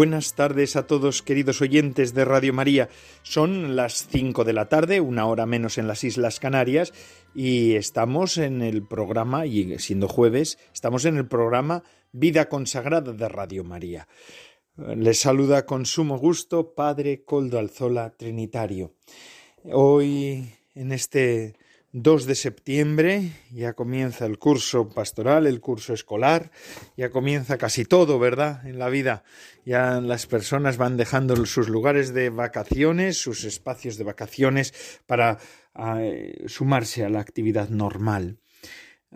Buenas tardes a todos, queridos oyentes de Radio María. Son las cinco de la tarde, una hora menos en las Islas Canarias, y estamos en el programa, y siendo jueves, estamos en el programa Vida Consagrada de Radio María. Les saluda con sumo gusto Padre Coldo Alzola Trinitario. Hoy, en este 2 de septiembre, ya comienza el curso pastoral, el curso escolar, ya comienza casi todo, ¿verdad? En la vida. Ya las personas van dejando sus lugares de vacaciones, sus espacios de vacaciones para eh, sumarse a la actividad normal.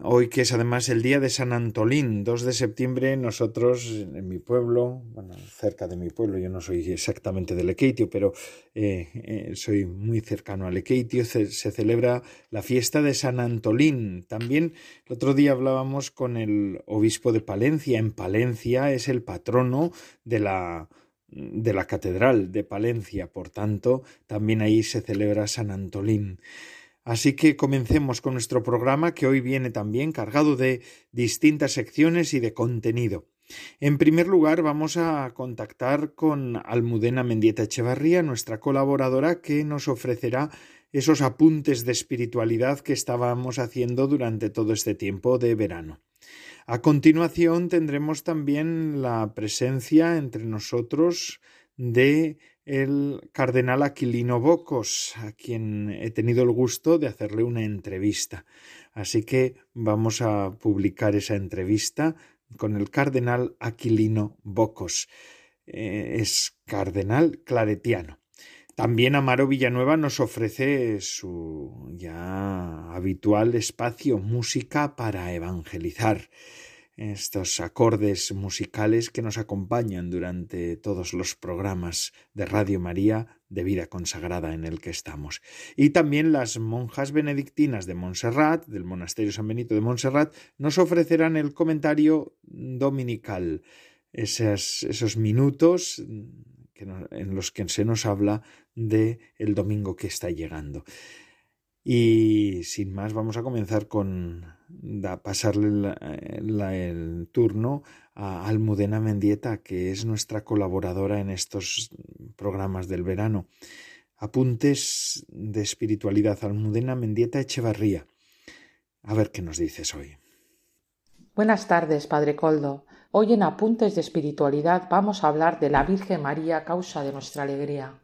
Hoy que es además el día de San Antolín, 2 de septiembre, nosotros en mi pueblo, bueno, cerca de mi pueblo, yo no soy exactamente de Lequeitio, pero eh, eh, soy muy cercano a Lequeitio, se, se, celebra la fiesta de San Antolín. También el otro día hablábamos con el obispo de Palencia. En Palencia es el patrono de la, de la catedral de Palencia, por tanto, también ahí se celebra San Antolín. Así que comencemos con nuestro programa que hoy viene también cargado de distintas secciones y de contenido. En primer lugar, vamos a contactar con Almudena Mendieta Echevarría, nuestra colaboradora, que nos ofrecerá esos apuntes de espiritualidad que estábamos haciendo durante todo este tiempo de verano. A continuación tendremos también la presencia entre nosotros de el cardenal Aquilino Bocos, a quien he tenido el gusto de hacerle una entrevista. Así que vamos a publicar esa entrevista con el cardenal Aquilino Bocos. Eh, es cardenal claretiano. También Amaro Villanueva nos ofrece su ya habitual espacio música para evangelizar estos acordes musicales que nos acompañan durante todos los programas de Radio María de vida consagrada en el que estamos. Y también las monjas benedictinas de Montserrat, del Monasterio San Benito de Montserrat, nos ofrecerán el comentario dominical, esos, minutos en los que se nos habla de el domingo que está llegando. Y sin más, vamos a comenzar con pasarle el turno a Almudena Mendieta, que es nuestra colaboradora en estos programas del verano. Apuntes de espiritualidad, Almudena Mendieta Echevarría. A ver qué nos dices hoy. Buenas tardes, Padre Coldo. Hoy en Apuntes de Espiritualidad vamos a hablar de la Virgen María, causa de nuestra alegría.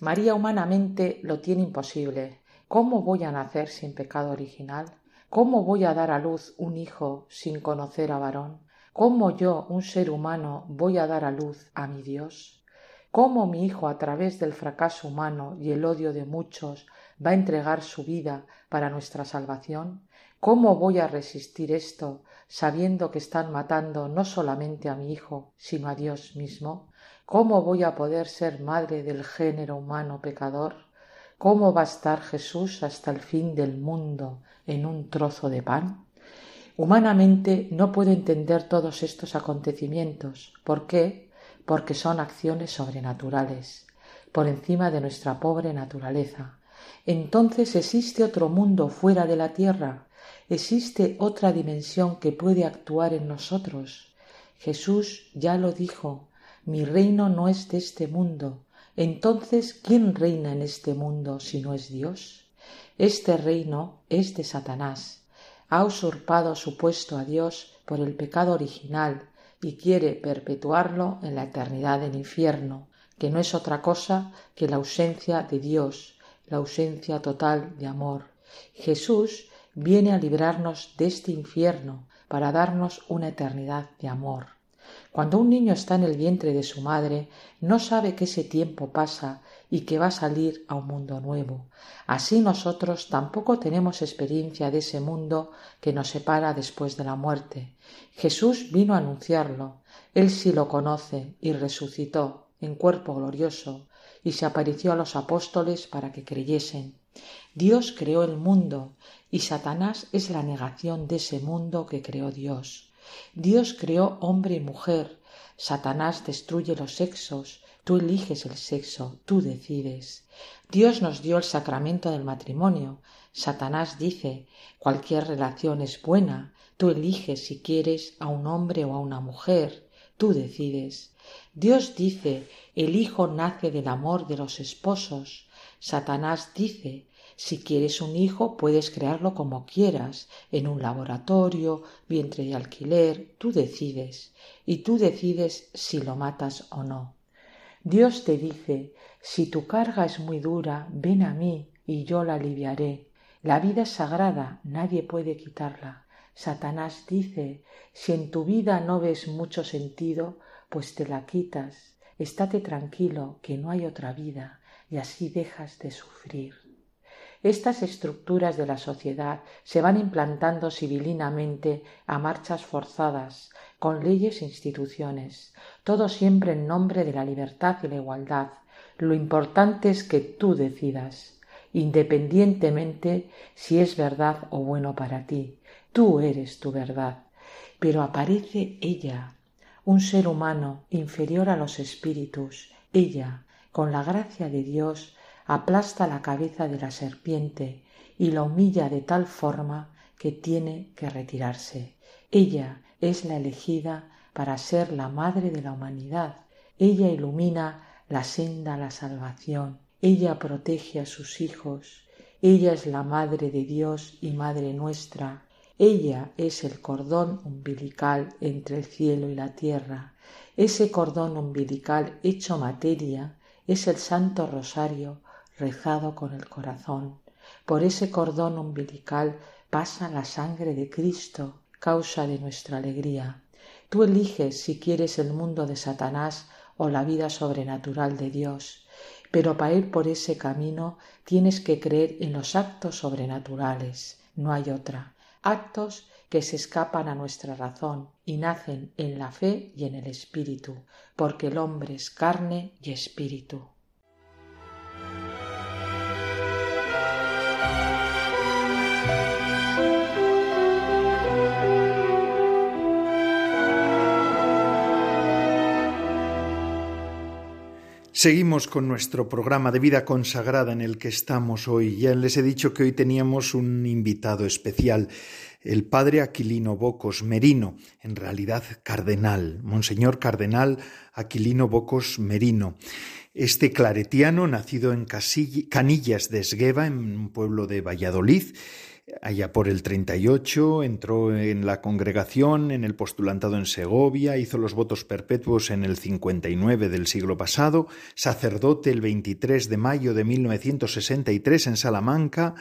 María humanamente lo tiene imposible, ¿Cómo voy a nacer sin pecado original? ¿Cómo voy a dar a luz un hijo sin conocer a varón? ¿Cómo yo, un ser humano, voy a dar a luz a mi Dios? ¿Cómo mi hijo, a través del fracaso humano y el odio de muchos, va a entregar su vida para nuestra salvación? ¿Cómo voy a resistir esto sabiendo que están matando no solamente a mi hijo, sino a Dios mismo? ¿Cómo voy a poder ser madre del género humano pecador? ¿Cómo va a estar Jesús hasta el fin del mundo en un trozo de pan? Humanamente no puedo entender todos estos acontecimientos. ¿Por qué? Porque son acciones sobrenaturales, por encima de nuestra pobre naturaleza. Entonces existe otro mundo fuera de la tierra, existe otra dimensión que puede actuar en nosotros. Jesús ya lo dijo, mi reino no es de este mundo, entonces, ¿quién reina en este mundo si no es Dios? Este reino es de Satanás. Ha usurpado su puesto a Dios por el pecado original y quiere perpetuarlo en la eternidad del infierno, que no es otra cosa que la ausencia de Dios, la ausencia total de amor. Jesús viene a librarnos de este infierno para darnos una eternidad de amor. Cuando un niño está en el vientre de su madre, no sabe que ese tiempo pasa y que va a salir a un mundo nuevo. Así nosotros tampoco tenemos experiencia de ese mundo que nos separa después de la muerte. Jesús vino a anunciarlo. Él sí lo conoce y resucitó en cuerpo glorioso y se apareció a los apóstoles para que creyesen. Dios creó el mundo y Satanás es la negación de ese mundo que creó Dios. Dios creó hombre y mujer. Satanás destruye los sexos. Tú eliges el sexo, tú decides. Dios nos dio el sacramento del matrimonio. Satanás dice cualquier relación es buena. Tú eliges si quieres a un hombre o a una mujer. Tú decides. Dios dice el hijo nace del amor de los esposos. Satanás dice si quieres un hijo, puedes crearlo como quieras, en un laboratorio, vientre de alquiler, tú decides, y tú decides si lo matas o no. Dios te dice, si tu carga es muy dura, ven a mí y yo la aliviaré. La vida es sagrada, nadie puede quitarla. Satanás dice, si en tu vida no ves mucho sentido, pues te la quitas. Estate tranquilo, que no hay otra vida, y así dejas de sufrir. Estas estructuras de la sociedad se van implantando civilinamente a marchas forzadas, con leyes e instituciones, todo siempre en nombre de la libertad y la igualdad. Lo importante es que tú decidas, independientemente si es verdad o bueno para ti. Tú eres tu verdad. Pero aparece ella, un ser humano inferior a los espíritus, ella, con la gracia de Dios, aplasta la cabeza de la serpiente y la humilla de tal forma que tiene que retirarse. Ella es la elegida para ser la madre de la humanidad. Ella ilumina la senda a la salvación. Ella protege a sus hijos. Ella es la madre de Dios y madre nuestra. Ella es el cordón umbilical entre el cielo y la tierra. Ese cordón umbilical hecho materia es el Santo Rosario rezado con el corazón. Por ese cordón umbilical pasa la sangre de Cristo, causa de nuestra alegría. Tú eliges si quieres el mundo de Satanás o la vida sobrenatural de Dios, pero para ir por ese camino tienes que creer en los actos sobrenaturales, no hay otra, actos que se escapan a nuestra razón y nacen en la fe y en el espíritu, porque el hombre es carne y espíritu. Seguimos con nuestro programa de vida consagrada en el que estamos hoy. Ya les he dicho que hoy teníamos un invitado especial, el padre Aquilino Bocos Merino, en realidad cardenal, Monseñor Cardenal Aquilino Bocos Merino. Este claretiano, nacido en Canillas de Esgueva, en un pueblo de Valladolid, Allá por el 38 entró en la congregación, en el postulantado en Segovia, hizo los votos perpetuos en el 59 del siglo pasado, sacerdote el 23 de mayo de 1963 en Salamanca,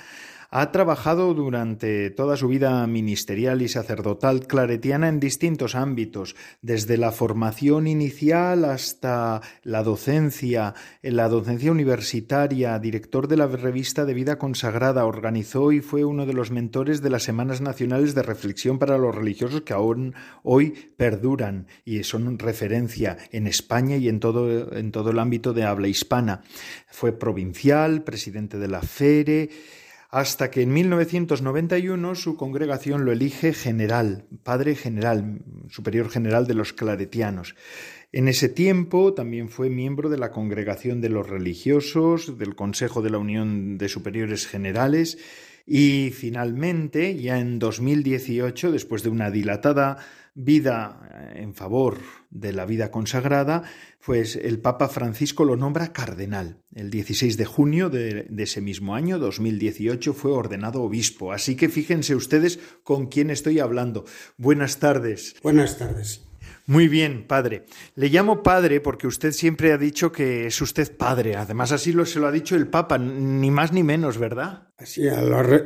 ha trabajado durante toda su vida ministerial y sacerdotal claretiana en distintos ámbitos, desde la formación inicial hasta la docencia, en la docencia universitaria, director de la revista de vida consagrada, organizó y fue uno de los mentores de las Semanas Nacionales de Reflexión para los Religiosos que aún hoy perduran y son referencia en España y en todo, en todo el ámbito de habla hispana. Fue provincial, presidente de la FERE, hasta que en 1991 su congregación lo elige general, padre general, superior general de los claretianos. En ese tiempo también fue miembro de la Congregación de los Religiosos, del Consejo de la Unión de Superiores Generales y finalmente, ya en 2018, después de una dilatada vida eh, en favor de la vida consagrada, pues el Papa Francisco lo nombra cardenal. El 16 de junio de, ese mismo año, 2018, fue ordenado obispo. Así que fíjense ustedes con quién estoy hablando. Buenas tardes. Buenas tardes. Muy bien, padre. Le llamo padre porque usted siempre ha dicho que es usted padre. Además, así lo, se lo ha dicho el Papa, ni más ni menos, ¿verdad? Así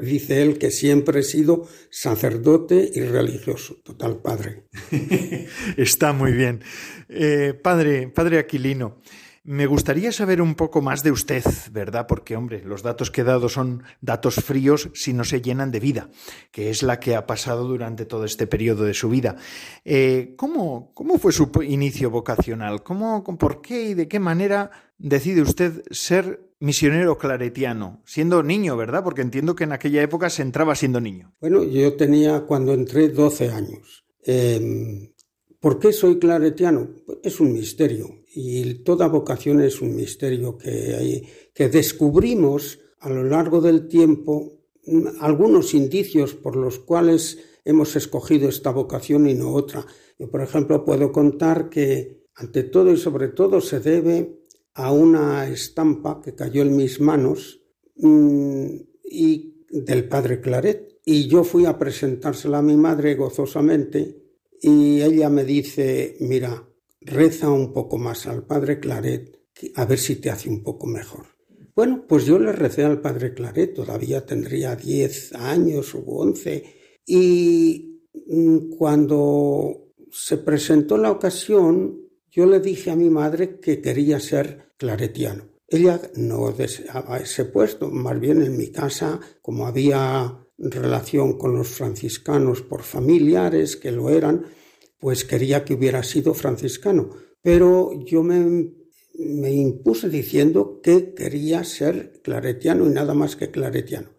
dice él que siempre he sido sacerdote y religioso, total padre. Está muy bien. Eh, padre, padre Aquilino, me gustaría saber un poco más de usted, ¿verdad? Porque, hombre, los datos que he dado son datos fríos si no se llenan de vida, que es la que ha pasado durante todo este periodo de su vida. Eh, ¿cómo, ¿Cómo fue su inicio vocacional? ¿Cómo, ¿Por qué y de qué manera decide usted ser misionero claretiano, siendo niño, ¿verdad? Porque entiendo que en aquella época se entraba siendo niño. Bueno, yo tenía cuando entré 12 años. Em, ¿Por qué soy claretiano? Es un misterio y toda vocación es un misterio que, hay, que descubrimos a lo largo del tiempo mm, algunos indicios por los cuales hemos escogido esta vocación y no otra. Yo, por ejemplo, puedo contar que ante todo y sobre todo se debe a una estampa que cayó en mis manos mm, y del padre Claret. Y yo fui a presentársela a mi madre gozosamente y ella me dice, mira, reza un poco más al padre Claret a ver si te hace un poco mejor. Bueno, pues yo le recé al padre Claret, todavía tendría 10 años o 11, y mm, cuando se presentó la ocasión, yo le dije a mi madre que quería ser claretiano. Ella no deseaba ese puesto, más bien en mi casa, como había relación con los franciscanos por familiares que lo eran, pues quería que hubiera sido franciscano. Pero yo me, me impuse diciendo que quería ser claretiano y nada más que claretiano.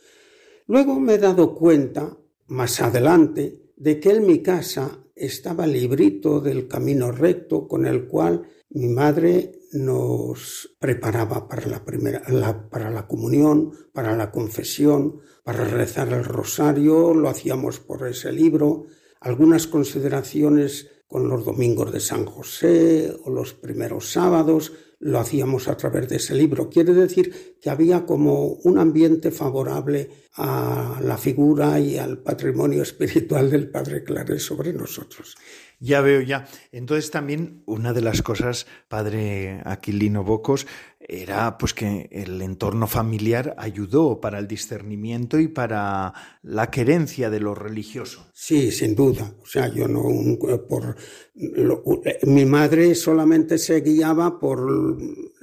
Luego me he dado cuenta, más adelante, de que en mi casa estaba librito del camino recto con el cual mi madre nos preparaba para la primera, para la comunión, para la confesión, para rezar el rosario, lo hacíamos por ese libro, algunas consideraciones con los domingos de San José o los primeros sábados, lo hacíamos a través de ese libro. Quiere decir que había como un ambiente favorable a la figura y al patrimonio espiritual del Padre Claret sobre nosotros. Ya veo, ya. Entonces también una de las cosas, padre Aquilino Bocos, era pues que el entorno familiar ayudó para el discernimiento y para la querencia de lo religioso. Sí, sin duda. O sea, yo no por mi madre solamente se guiaba por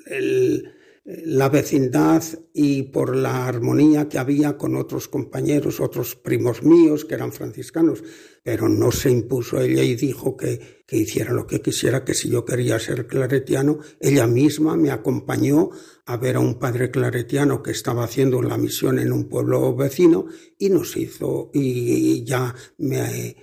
el la vecindad y por la armonía que había con otros compañeros, otros primos míos que eran franciscanos, pero no se impuso ella y dijo que, que hiciera lo que quisiera, que si yo quería ser claretiano, ella misma me acompañó a ver a un padre claretiano que estaba haciendo la misión en un pueblo vecino y nos hizo, y ya me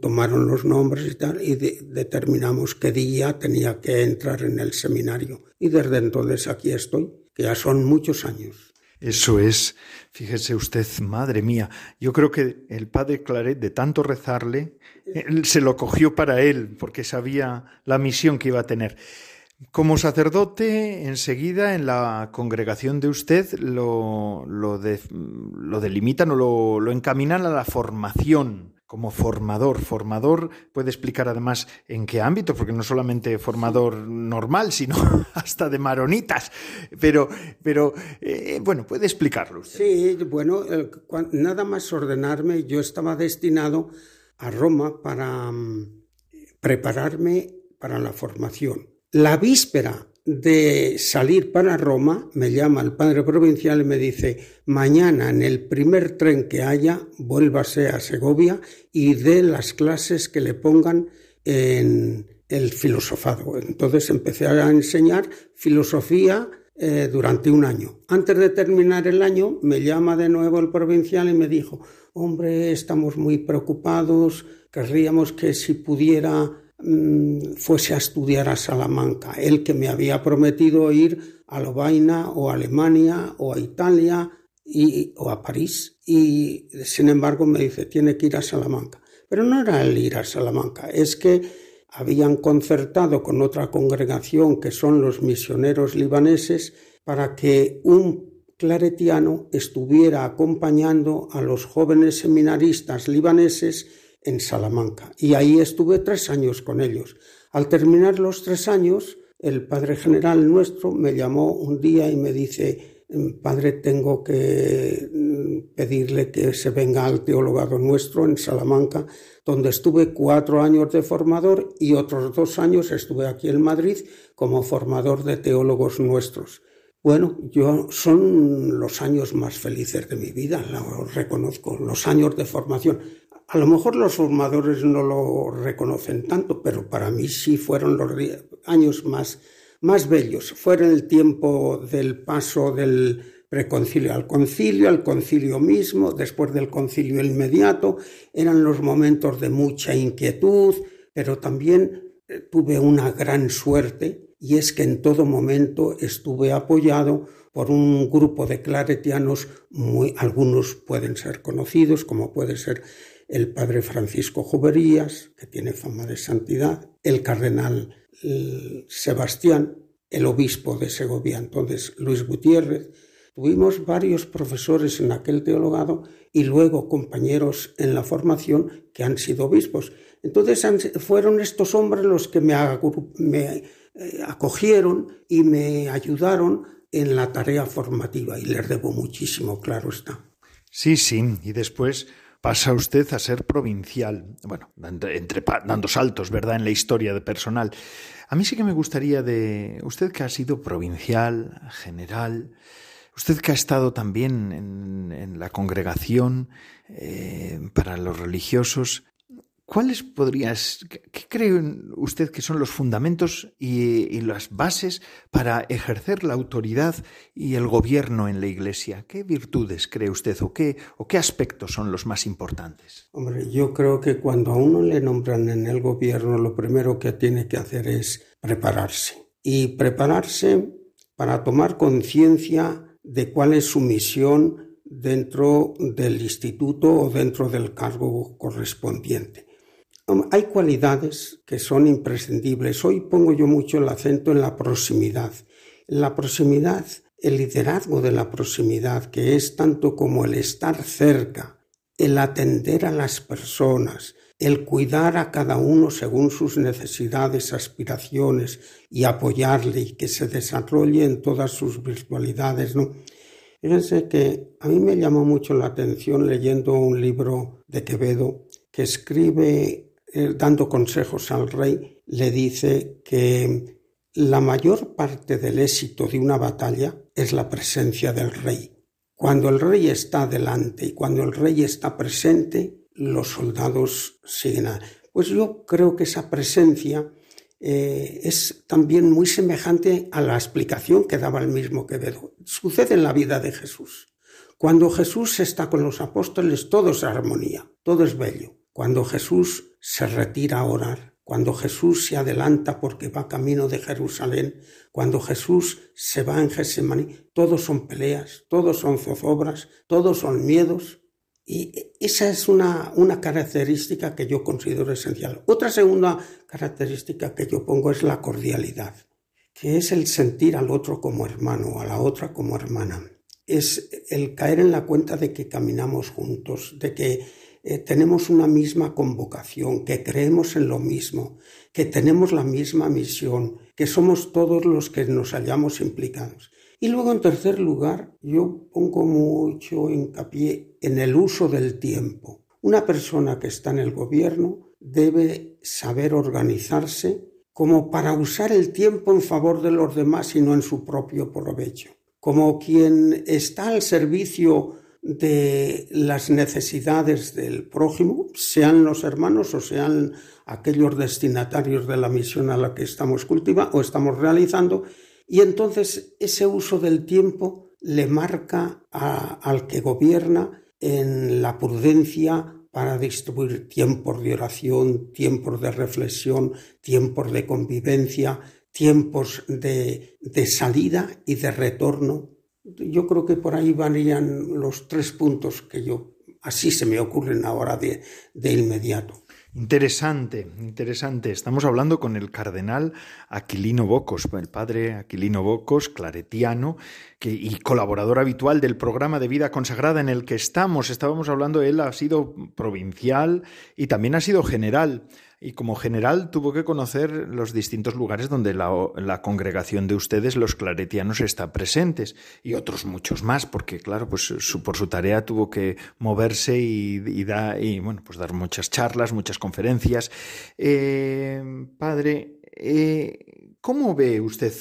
tomaron los nombres y tal, y determinamos qué día tenía que entrar en el seminario. Y desde entonces aquí estoy, que ya son muchos años. Eso es, fíjese usted, madre mía, yo creo que el padre Claret, de tanto rezarle, se lo cogió para él, porque sabía la misión que iba a tener. Como sacerdote, enseguida en la congregación de usted lo, lo, lo delimitan o lo, lo encaminan a la formación como formador. Formador puede explicar además en qué ámbito, porque no solamente formador normal, sino hasta de maronitas. Pero, pero eh, bueno, puede explicarlo. Sí, bueno, nada más ordenarme, yo estaba destinado a Roma para mm, prepararme para la formación. La víspera de salir para Roma, me llama el padre provincial y me dice, mañana en el primer tren que haya, vuélvase a Segovia y dé las clases que le pongan en el filosofado. Entonces empecé a enseñar filosofía eh, durante un año. Antes de terminar el año, me llama de nuevo el provincial y me dijo, hombre, estamos muy preocupados, querríamos que si pudiera Mm, fuese a estudiar a Salamanca, él que me había prometido ir a Lovaina o a Alemania o a Italia o a París y sin embargo me dice tiene que ir a Salamanca. Pero no era el ir a Salamanca, es que habían concertado con otra congregación que son los misioneros libaneses para que un claretiano estuviera acompañando a los jóvenes seminaristas libaneses en Salamanca y ahí estuve tres años con ellos. Al terminar los tres años, el padre general nuestro me llamó un día y me dice, padre, tengo que mm, pedirle que se venga al teologado nuestro en Salamanca, donde estuve cuatro años de formador y otros dos años estuve aquí en Madrid como formador de teólogos nuestros. Bueno, yo son los años más felices de mi vida, lo reconozco, los años de formación. A lo mejor los formadores no lo reconocen tanto, pero para mí sí fueron los años más, más bellos. Fueron el tiempo del paso del preconcilio al concilio, al concilio mismo, después del concilio inmediato, eran los momentos de mucha inquietud, pero también eh, tuve una gran suerte y es que en todo momento estuve apoyado por un grupo de claretianos, muy, algunos pueden ser conocidos, como puede ser el padre Francisco Juberías, que tiene fama de santidad, el cardenal Sebastián, el obispo de Segovia, entonces Luis Gutiérrez. Tuvimos varios profesores en aquel teologado y luego compañeros en la formación que han sido obispos. Entonces fueron estos hombres los que me, me eh, acogieron y me ayudaron en la tarea formativa y les debo muchísimo, claro está. Sí, sí, y después pasa usted a ser provincial, bueno, entre, dando saltos, ¿verdad?, en la historia de personal. A mí sí que me gustaría de usted que ha sido provincial, general, usted que ha estado también en, la congregación eh, para los religiosos, ¿Cuáles podrías, qué cree usted que son los fundamentos y, las bases para ejercer la autoridad y el gobierno en la Iglesia? ¿Qué virtudes cree usted o qué, o qué aspectos son los más importantes? Hombre, yo creo que cuando a uno le nombran en el gobierno, lo primero que tiene que hacer es prepararse. Y prepararse para tomar conciencia de cuál es su misión dentro del instituto o dentro del cargo correspondiente. Hay cualidades que son imprescindibles. Hoy pongo yo mucho el acento en la proximidad. La proximidad, el liderazgo de la proximidad, que es tanto como el estar cerca, el atender a las personas, el cuidar a cada uno según sus necesidades, aspiraciones y apoyarle y que se desarrolle en todas sus virtualidades, ¿no? Fíjense que a mí me llamó mucho la atención leyendo un libro de Quevedo que escribe eh, dando consejos al rey, le dice que la mayor parte del éxito de una batalla es la presencia del rey. Cuando el rey está delante y cuando el rey está presente, los soldados siguen. A... Pues yo creo que esa presencia eh, es también muy semejante a la explicación que daba el mismo Quevedo. Sucede en la vida de Jesús. Cuando Jesús está con los apóstoles, todo es armonía, todo es bello. Cuando Jesús se retira a orar, cuando Jesús se adelanta porque va camino de Jerusalén, cuando Jesús se va en Gesemaní, todos son peleas, todos son zozobras, todos son miedos. Y esa es una, una característica que yo considero esencial. Otra segunda característica que yo pongo es la cordialidad, que es el sentir al otro como hermano, a la otra como hermana. Es el caer en la cuenta de que caminamos juntos, de que eh, tenemos una misma convocación, que creemos en lo mismo, que tenemos la misma misión, que somos todos los que nos hallamos implicados. Y luego, en tercer lugar, yo pongo mucho hincapié en el uso del tiempo. Una persona que está en el gobierno debe saber organizarse como para usar el tiempo en favor de los demás y no en su propio provecho. Como quien está al servicio de las necesidades del prójimo, sean los hermanos o sean aquellos destinatarios de la misión a la que estamos cultivando o estamos realizando, y entonces ese uso del tiempo le marca al que gobierna en la prudencia para distribuir tiempos de oración, tiempos de reflexión, tiempos de convivencia, tiempos de, de salida y de retorno yo creo que por ahí varían los tres puntos que yo así se me ocurren ahora de, de inmediato. Interesante, interesante. Estamos hablando con el cardenal Aquilino Bocos, el padre Aquilino Bocos, claretiano, que, y colaborador habitual del programa de vida consagrada en el que estamos. Estábamos hablando, él ha sido provincial y también ha sido general y como general tuvo que conocer los distintos lugares donde la, congregación de ustedes, los claretianos, está presentes y otros muchos más, porque claro, pues por su tarea tuvo que moverse y, y bueno, pues dar muchas charlas, muchas conferencias. Eh, padre, eh, ¿cómo ve usted,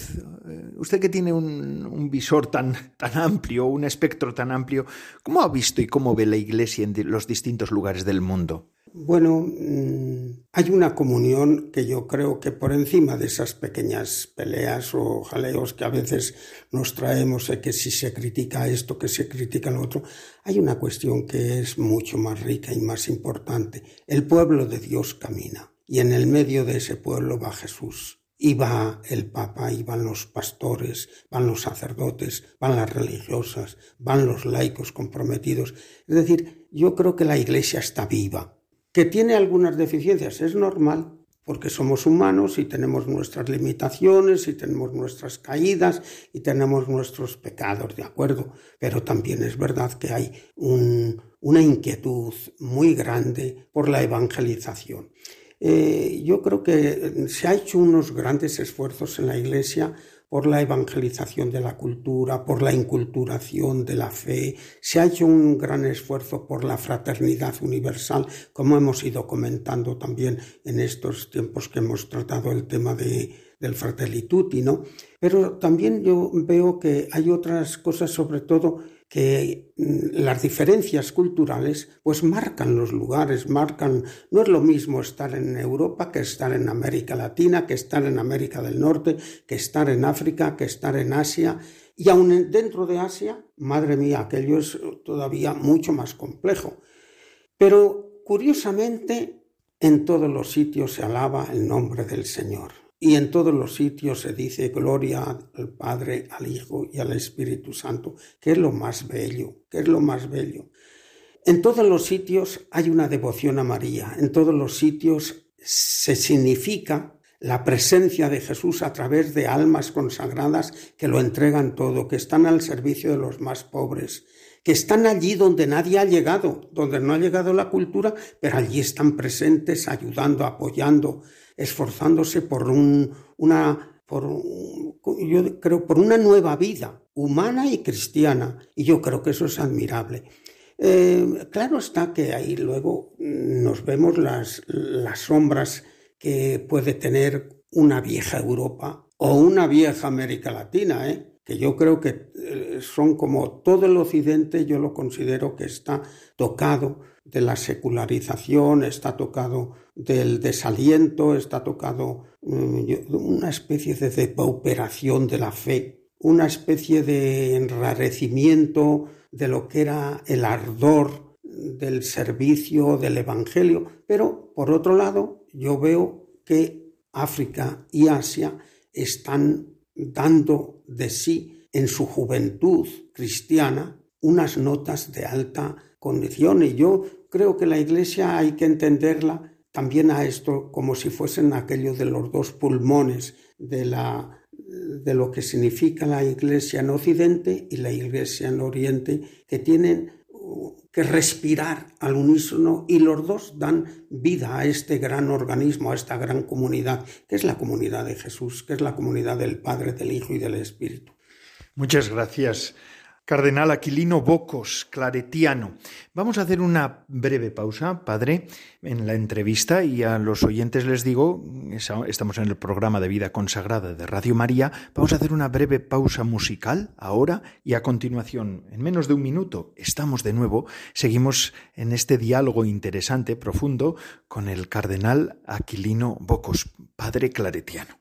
eh, usted que tiene un, un, visor tan, tan amplio, un espectro tan amplio, cómo ha visto y cómo ve la Iglesia en los distintos lugares del mundo? Bueno, mm, hay una comunión que yo creo que por encima de esas pequeñas peleas o jaleos que a veces nos traemos, que si se critica esto, que se critica lo otro, hay una cuestión que es mucho más rica y más importante. El pueblo de Dios camina y en el medio de ese pueblo va Jesús. Y va el Papa, y van los pastores, van los sacerdotes, van las religiosas, van los laicos comprometidos. Es decir, yo creo que la Iglesia está viva, que tiene algunas deficiencias, es normal, porque somos humanos y tenemos nuestras limitaciones y tenemos nuestras caídas y tenemos nuestros pecados, ¿de acuerdo? Pero también es verdad que hay una inquietud muy grande por la evangelización. Eh, yo creo que se ha hecho unos grandes esfuerzos en la Iglesia por la evangelización de la cultura, por la inculturación de la fe, se ha hecho un gran esfuerzo por la fraternidad universal, como hemos ido comentando también en estos tiempos que hemos tratado el tema de, del fratelli ¿no? Pero también yo veo que hay otras cosas, sobre todo, que mm, las diferencias culturales pues marcan los lugares, marcan, no es lo mismo estar en Europa que estar en América Latina, que estar en América del Norte, que estar en África, que estar en Asia. Y aún dentro de Asia, madre mía, aquello es todavía mucho más complejo. Pero curiosamente, en todos los sitios se alaba el nombre del Señor. Y en todos los sitios se dice gloria al Padre, al Hijo y al Espíritu Santo, que es lo más bello, que es lo más bello. En todos los sitios hay una devoción a María, en todos los sitios se significa la presencia de Jesús a través de almas consagradas que lo entregan todo, que están al servicio de los más pobres, que están allí donde nadie ha llegado, donde no ha llegado la cultura, pero allí están presentes, ayudando, apoyando, esforzándose por una, por, yo creo, por una nueva vida humana y cristiana. Y yo creo que eso es admirable. Eh, claro está que ahí luego nos vemos las, las sombras que puede tener una vieja Europa o una vieja América Latina, ¿eh? que yo creo que eh, son como todo el occidente, yo lo considero que está tocado de la secularización, está tocado del desaliento, está tocado mm, una especie de depauperación de la fe, una especie de enrarecimiento de lo que era el ardor del servicio del Evangelio. Pero, por otro lado, yo veo que África y Asia están dando de sí en su juventud cristiana unas notas de alta condición y yo creo que la Iglesia hay que entenderla también a esto como si fuesen aquellos de los dos pulmones de, la, de lo que significa la Iglesia en Occidente y la Iglesia en Oriente, que tienen uh, que respirar al unísono y los dos dan vida a este gran organismo, a esta gran comunidad, que es la comunidad de Jesús, que es la comunidad del Padre, del Hijo y del Espíritu. Muchas gracias. Cardenal Aquilino Bocos, claretiano. Vamos a hacer una breve pausa, padre, en la entrevista y a los oyentes les digo, estamos en el programa de vida consagrada de Radio María, vamos a hacer una breve pausa musical ahora y a continuación, en menos de un minuto, estamos de nuevo, seguimos en este diálogo interesante, profundo, con el cardenal Aquilino Bocos, padre claretiano.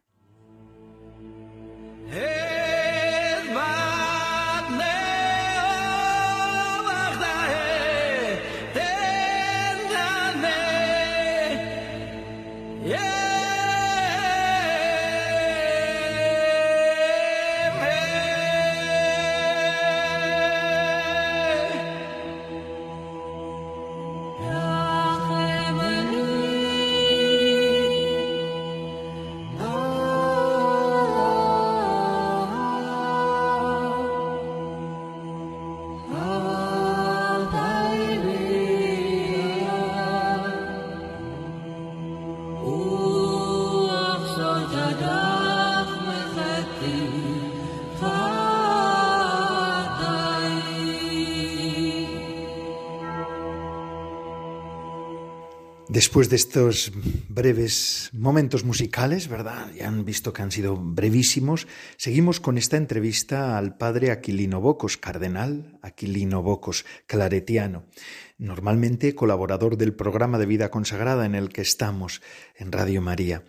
Después de estos breves momentos musicales, ¿verdad? Ya han visto que han sido brevísimos. Seguimos con esta entrevista al padre Aquilino Bocos, cardenal Aquilino Bocos, claretiano. Normalmente colaborador del programa de vida consagrada en el que estamos en Radio María.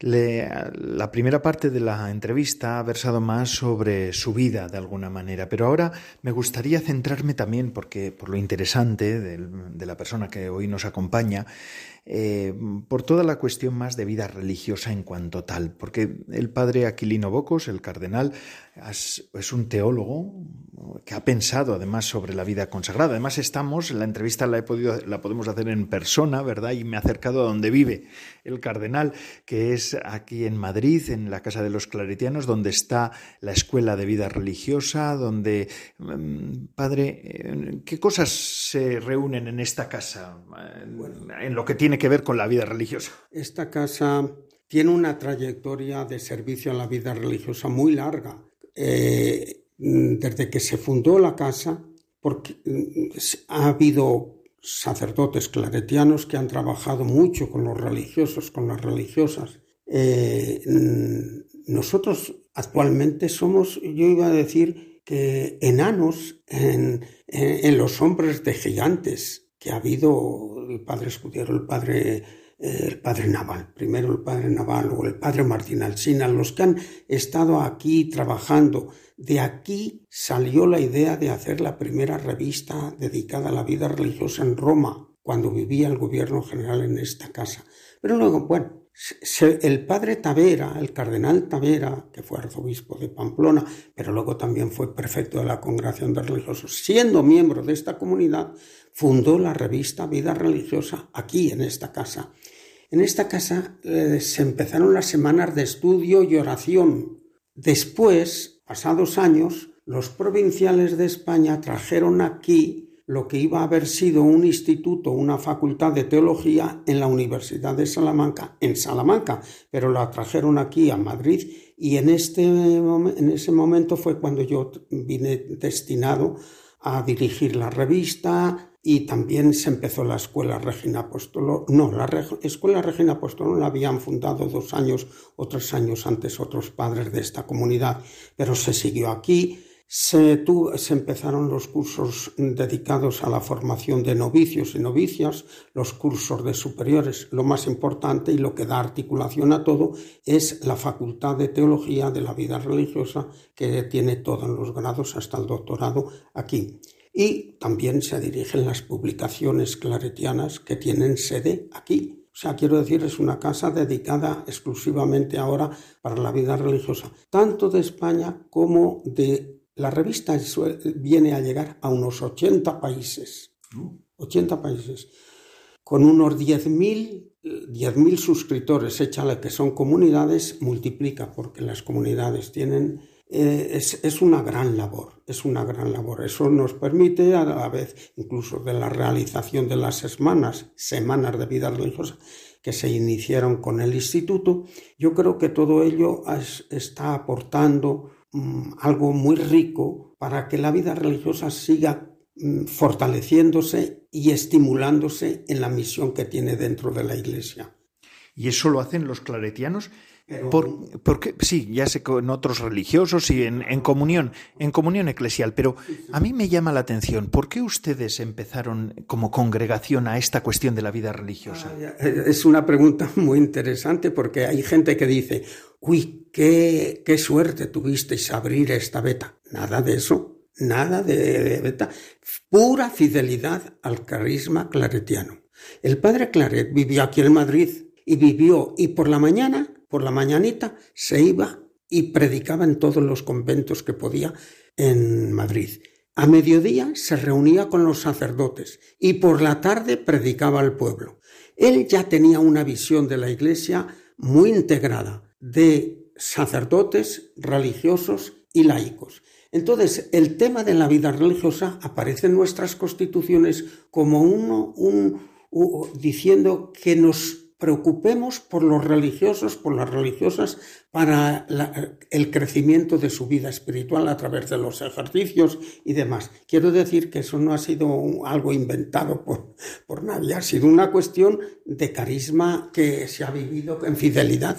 la primera parte de la entrevista ha versado más sobre su vida de alguna manera, pero ahora me gustaría centrarme también, porque por lo interesante de la persona que hoy nos acompaña, eh, por toda la cuestión más de vida religiosa en cuanto tal, porque el padre Aquilino Bocos, el cardenal, es un teólogo que ha pensado además sobre la vida consagrada. Además estamos, la entrevista la, he podido, la podemos hacer en persona, ¿verdad? Y me ha acercado a donde vive el cardenal, que es aquí en Madrid, en la Casa de los Claretianos, donde está la Escuela de Vida Religiosa, donde, mm, padre, eh, ¿qué cosas se reúnen en esta casa en lo que tiene que ver con la vida religiosa? Esta casa tiene una trayectoria de servicio a la vida religiosa muy larga eh, desde que se fundó la casa, porque mm, ha habido sacerdotes claretianos que han trabajado mucho con los religiosos, con las religiosas. Eh, mm, nosotros actualmente somos, yo iba a decir que enanos en, en, los hombres de gigantes que ha habido el padre Escudero, el padre el padre Naval, primero el padre Naval o el padre Martín Alsina, los que han estado aquí trabajando. De aquí salió la idea de hacer la primera revista dedicada a la vida religiosa en Roma, cuando vivía el gobierno general en esta casa. Pero luego, bueno, el padre Tavera, el cardenal Tavera, que fue arzobispo de Pamplona, pero luego también fue prefecto de la Congregación de Religiosos, siendo miembro de esta comunidad, fundó la revista Vida Religiosa aquí en esta casa. En esta casa eh, se empezaron las semanas de estudio y oración. Después, pasados años, los provinciales de España trajeron aquí lo que iba a haber sido un instituto, una facultad de teología en la Universidad de Salamanca, en Salamanca, pero la trajeron aquí a Madrid y en, este, en ese momento fue cuando yo vine destinado a dirigir la revista y también se empezó la Escuela Regina Apostolo. No, la Escuela Regina Apostolo la habían fundado dos años o tres años antes otros padres de esta comunidad, pero se siguió aquí se, se, empezaron los cursos dedicados a la formación de novicios y novicias, los cursos de superiores. Lo más importante y lo que da articulación a todo es la Facultad de Teología de la Vida Religiosa, que tiene todos los grados hasta el doctorado aquí. Y también se dirigen las publicaciones claretianas que tienen sede aquí, o sea, quiero decir, es una casa dedicada exclusivamente ahora para la vida religiosa, tanto de España como de la revista viene a llegar a unos 80 países, 80 países, con unos 10.000 suscriptores, échale que son comunidades, multiplica, porque las comunidades tienen, eh, es, una gran labor, es una gran labor. Eso nos permite, a la vez, incluso de la realización de las semanas, semanas de vida religiosa, que se iniciaron con el instituto, yo creo que todo ello está aportando Mm, algo muy rico para que la vida religiosa siga mm, fortaleciéndose y estimulándose en la misión que tiene dentro de la Iglesia. ¿Y eso lo hacen los claretianos? Porque, sí, ya sé con otros religiosos y en, comunión, en comunión eclesial, pero a mí me llama la atención, ¿por qué ustedes empezaron como congregación a esta cuestión de la vida religiosa? Ah, es una pregunta muy interesante porque hay gente que dice, uy, qué, qué suerte tuvisteis abrir esta beta. Nada de eso, nada de beta, pura fidelidad al carisma claretiano. El padre Claret vivió aquí en Madrid y vivió y por la mañana por la mañanita se iba y predicaba en todos los conventos que podía en Madrid. A mediodía se reunía con los sacerdotes y por la tarde predicaba al pueblo. Él ya tenía una visión de la Iglesia muy integrada de sacerdotes, religiosos y laicos. Entonces, el tema de la vida religiosa aparece en nuestras constituciones como uno, un, diciendo que nos preocupemos por los religiosos, por las religiosas, para el crecimiento de su vida espiritual a través de los ejercicios y demás. Quiero decir que eso no ha sido algo inventado por, por nadie, ha sido una cuestión de carisma que se ha vivido en fidelidad.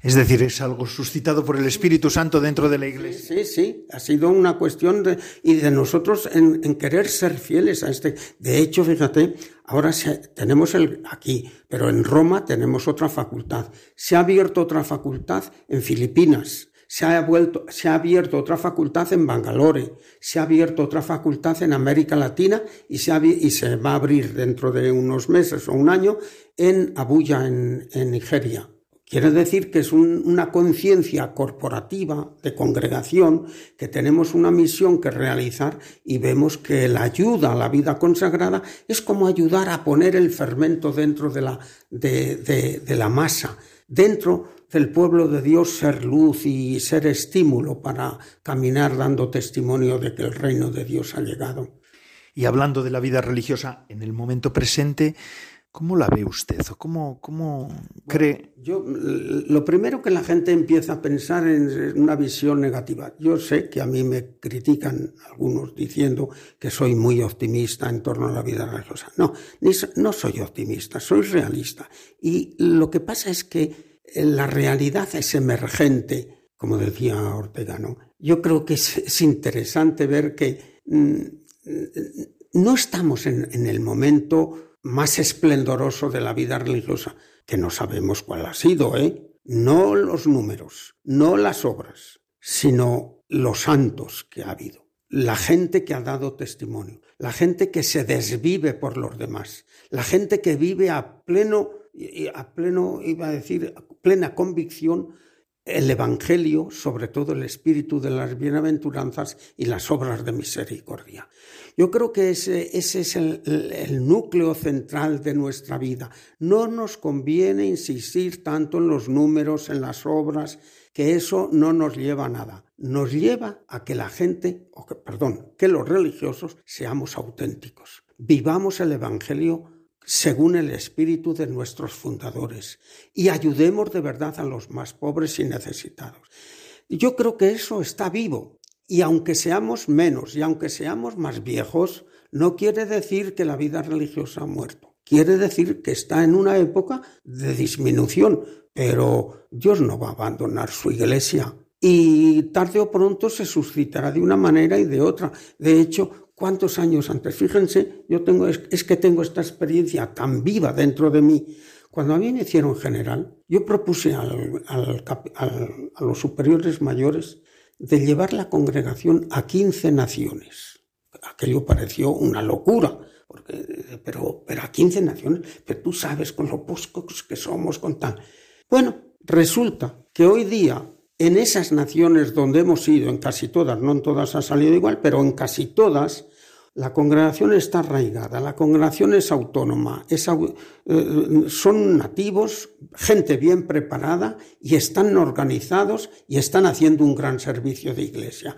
Es decir, es algo suscitado por el Espíritu Santo dentro de la Iglesia. Sí, sí, ha sido una cuestión de, y de nosotros en, querer ser fieles a este. De hecho, fíjate, ahora tenemos el aquí, pero en Roma tenemos otra facultad. Se ha abierto otra facultad en Filipinas. Se ha, vuelto, se ha abierto otra facultad en Bangalore, se ha abierto otra facultad en América Latina y se, y se va a abrir dentro de unos meses o un año en Abuya, en Nigeria. Quiere decir que es una conciencia corporativa de congregación, que tenemos una misión que realizar y vemos que la ayuda a la vida consagrada es como ayudar a poner el fermento dentro de la, de, la masa, dentro del pueblo de Dios ser luz y ser estímulo para caminar dando testimonio de que el reino de Dios ha llegado. Y hablando de la vida religiosa en el momento presente, ¿Cómo la ve usted o cómo, cómo cree? yo, lo primero que la gente empieza a pensar es una visión negativa. Yo sé que a mí me critican algunos diciendo que soy muy optimista en torno a la vida religiosa. No, no soy optimista, soy realista. Y lo que pasa es que la realidad es emergente, como decía Ortega, ¿no? Yo creo que es, interesante ver que mm, no estamos en el momento más esplendoroso de la vida religiosa, que no sabemos cuál ha sido, ¿eh? No los números, no las obras, sino los santos que ha habido, la gente que ha dado testimonio, la gente que se desvive por los demás, la gente que vive a pleno, a pleno, iba a decir, plena convicción el Evangelio, sobre todo el espíritu de las bienaventuranzas y las obras de misericordia. Yo creo que ese, es el, núcleo central de nuestra vida. No nos conviene insistir tanto en los números, en las obras, que eso no nos lleva a nada. Nos lleva a que la gente, o que, perdón, que los religiosos seamos auténticos. Vivamos el Evangelio según el espíritu de nuestros fundadores y ayudemos de verdad a los más pobres y necesitados. Yo creo que eso está vivo y aunque seamos menos y aunque seamos más viejos, no quiere decir que la vida religiosa ha muerto. Quiere decir que está en una época de disminución, pero Dios no va a abandonar su iglesia. Y tarde o pronto se suscitará de una manera y de otra. De hecho, ¿cuántos años antes? Fíjense, yo tengo, es, que tengo esta experiencia tan viva dentro de mí. Cuando a mí me hicieron general, yo propuse a los superiores mayores de llevar la congregación a 15 naciones. Aquello pareció una locura, porque, pero, pero a 15 naciones, pero tú sabes con lo pocos que somos, con tal. Bueno, resulta que hoy día en esas naciones donde hemos ido, en casi todas, no en todas ha salido igual, pero en casi todas, la congregación está arraigada, la congregación es autónoma, eh, son nativos, gente bien preparada y están organizados y están haciendo un gran servicio de iglesia.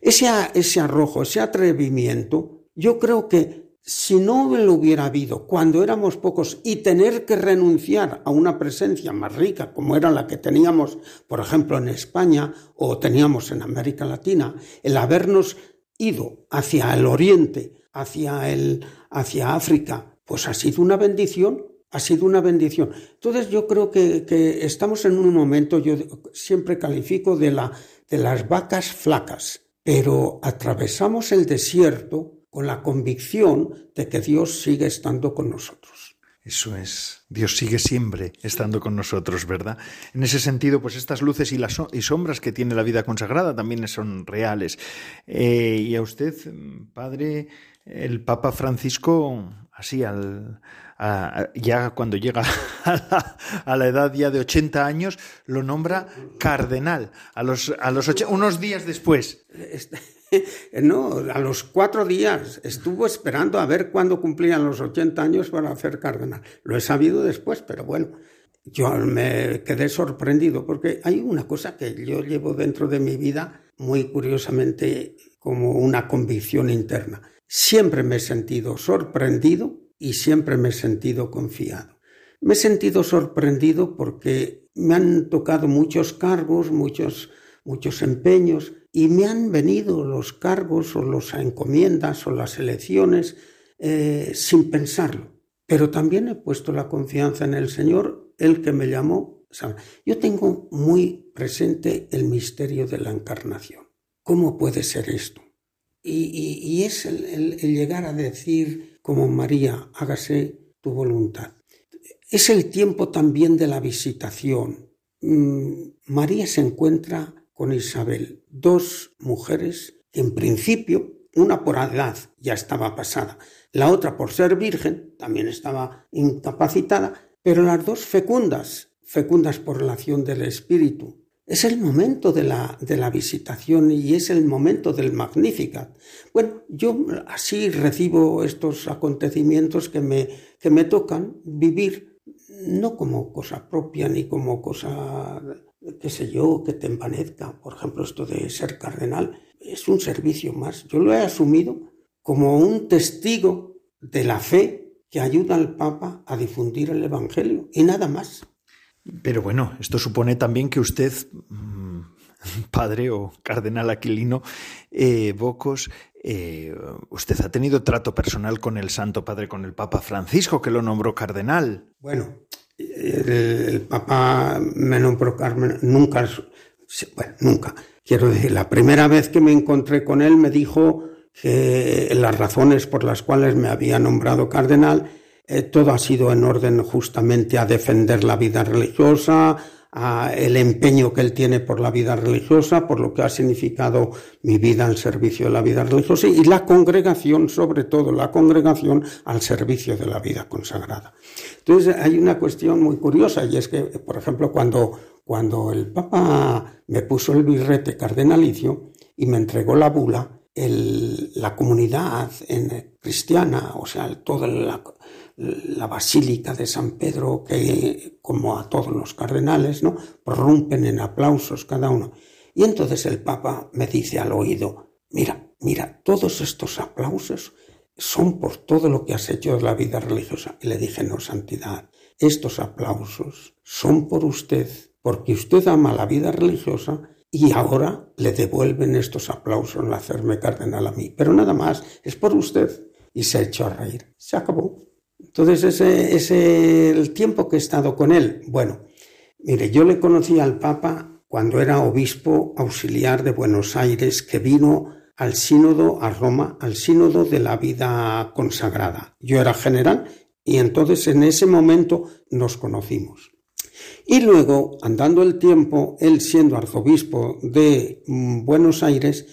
Ese, ese arrojo, ese atrevimiento, yo creo que si no lo hubiera habido cuando éramos pocos y tener que renunciar a una presencia más rica como era la que teníamos, por ejemplo, en España o teníamos en América Latina, el habernos ido hacia el oriente, hacia, el, hacia África, pues ha sido una bendición, ha sido una bendición. Entonces yo creo que, que estamos en un momento, yo siempre califico de, la, de las vacas flacas, pero atravesamos el desierto con la convicción de que Dios sigue estando con nosotros. Eso es. Dios sigue siempre estando con nosotros, ¿verdad? En ese sentido, pues estas luces y, las y sombras que tiene la vida consagrada también son reales. Eh, y a usted, padre, el Papa Francisco, así, al, ya cuando llega a la, edad ya de 80 años, lo nombra cardenal, a los, a los unos días después. Este, no, a los cuatro días estuvo esperando a ver cuándo cumplían los 80 años para hacer cardenal. Lo he sabido después, pero bueno, yo me quedé sorprendido porque hay una cosa que yo llevo dentro de mi vida muy curiosamente como una convicción interna. Siempre me he sentido sorprendido y siempre me he sentido confiado. Me he sentido sorprendido porque me han tocado muchos cargos, muchos, muchos empeños, y me han venido los cargos o las encomiendas o las elecciones eh, sin pensarlo. Pero también he puesto la confianza en el Señor, el que me llamó Yo tengo muy presente el misterio de la encarnación. ¿Cómo puede ser esto? Y, es el, llegar a decir, como María, hágase tu voluntad. Es el tiempo también de la visitación. Mm, María se encuentra con Isabel, dos mujeres en principio, una por edad ya estaba pasada, la otra por ser virgen, también estaba incapacitada, pero las dos fecundas, fecundas por relación del Espíritu. Es el momento de la, de la visitación y es el momento del Magnificat. Bueno, yo así recibo estos acontecimientos que me, que me tocan vivir, no como cosa propia ni como cosa, qué sé yo, que te envanezca. Por ejemplo, esto de ser cardenal es un servicio más. Yo lo he asumido como un testigo de la fe que ayuda al Papa a difundir el Evangelio y nada más. Pero bueno, esto supone también que usted, mm, padre o cardenal Aquilino eh, Bocos, eh, usted ha tenido trato personal con el Santo Padre, con el Papa Francisco, que lo nombró cardenal. Bueno, el, Papa me nombró cardenal, nunca, bueno, nunca. Quiero decir, la primera vez que me encontré con él me dijo que las razones por las cuales me había nombrado cardenal, eh, todo ha sido en orden justamente a defender la vida religiosa, a el empeño que él tiene por la vida religiosa, por lo que ha significado mi vida al servicio de la vida religiosa y la congregación, sobre todo la congregación al servicio de la vida consagrada. Entonces hay una cuestión muy curiosa y es que, por ejemplo, cuando, cuando el Papa me puso el birrete cardenalicio y me entregó la bula, la comunidad en, cristiana, o sea, toda la, basílica de San Pedro, que como a todos los cardenales, ¿no? prorrumpen en aplausos cada uno. Y entonces el Papa me dice al oído, mira, mira, todos estos aplausos son por todo lo que has hecho de la vida religiosa. Y le dije, no, santidad, estos aplausos son por usted, porque usted ama la vida religiosa y ahora le devuelven estos aplausos al hacerme cardenal a mí. Pero nada más, es por usted. Y se echó a reír. Se acabó. Entonces ese es el tiempo que he estado con él. Bueno, mire, yo le conocí al Papa cuando era obispo auxiliar de Buenos Aires, que vino al sínodo a Roma, al sínodo de la vida consagrada. Yo era general y entonces en ese momento nos conocimos. Y luego, andando el tiempo, él siendo arzobispo de mm, Buenos Aires,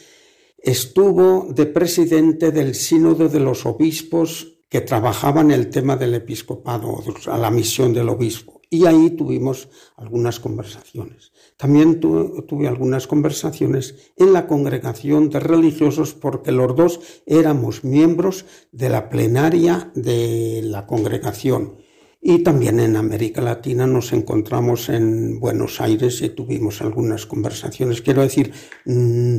estuvo de presidente del sínodo de los obispos que trabajaban el tema del episcopado, a la misión del obispo. Y ahí tuvimos algunas conversaciones. También tuve algunas conversaciones en la congregación de religiosos porque los dos éramos miembros de la plenaria de la congregación y también en América Latina nos encontramos en Buenos Aires y tuvimos algunas conversaciones. Quiero decir, mm,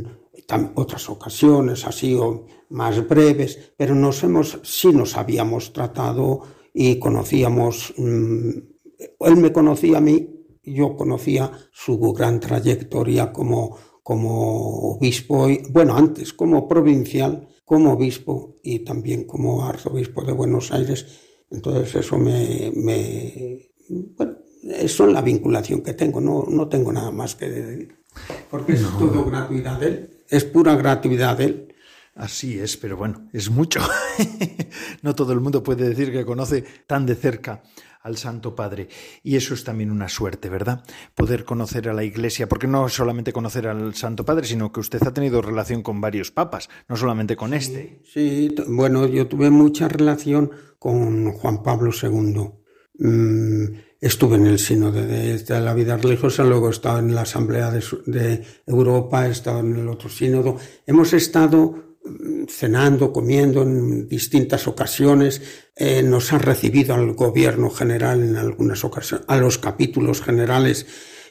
otras ocasiones así o más breves, pero nos hemos, sí nos habíamos tratado y conocíamos, mm, él me conocía a mí, yo conocía su gran trayectoria como, como obispo, y, bueno, antes como provincial, como obispo y también como arzobispo de Buenos Aires entonces eso me, me bueno, eso es la vinculación que tengo, no, no tengo nada más que decir. Porque es todo gratuidad de él, es pura gratuidad de él. Así es, pero bueno, es mucho. no todo el mundo puede decir que conoce tan de cerca al Santo Padre. Y eso es también una suerte, ¿verdad? Poder conocer a la Iglesia, porque no solamente conocer al Santo Padre, sino que usted ha tenido relación con varios papas, no solamente con este. Sí, bueno, yo tuve mucha relación con Juan Pablo II. Mm, estuve en el Sínodo de, la vida religiosa, luego he estado en la Asamblea de, Europa, he estado en el otro sínodo. Hemos estado cenando, comiendo en distintas ocasiones, eh, nos ha recibido al gobierno general en algunas ocasiones, a los capítulos generales.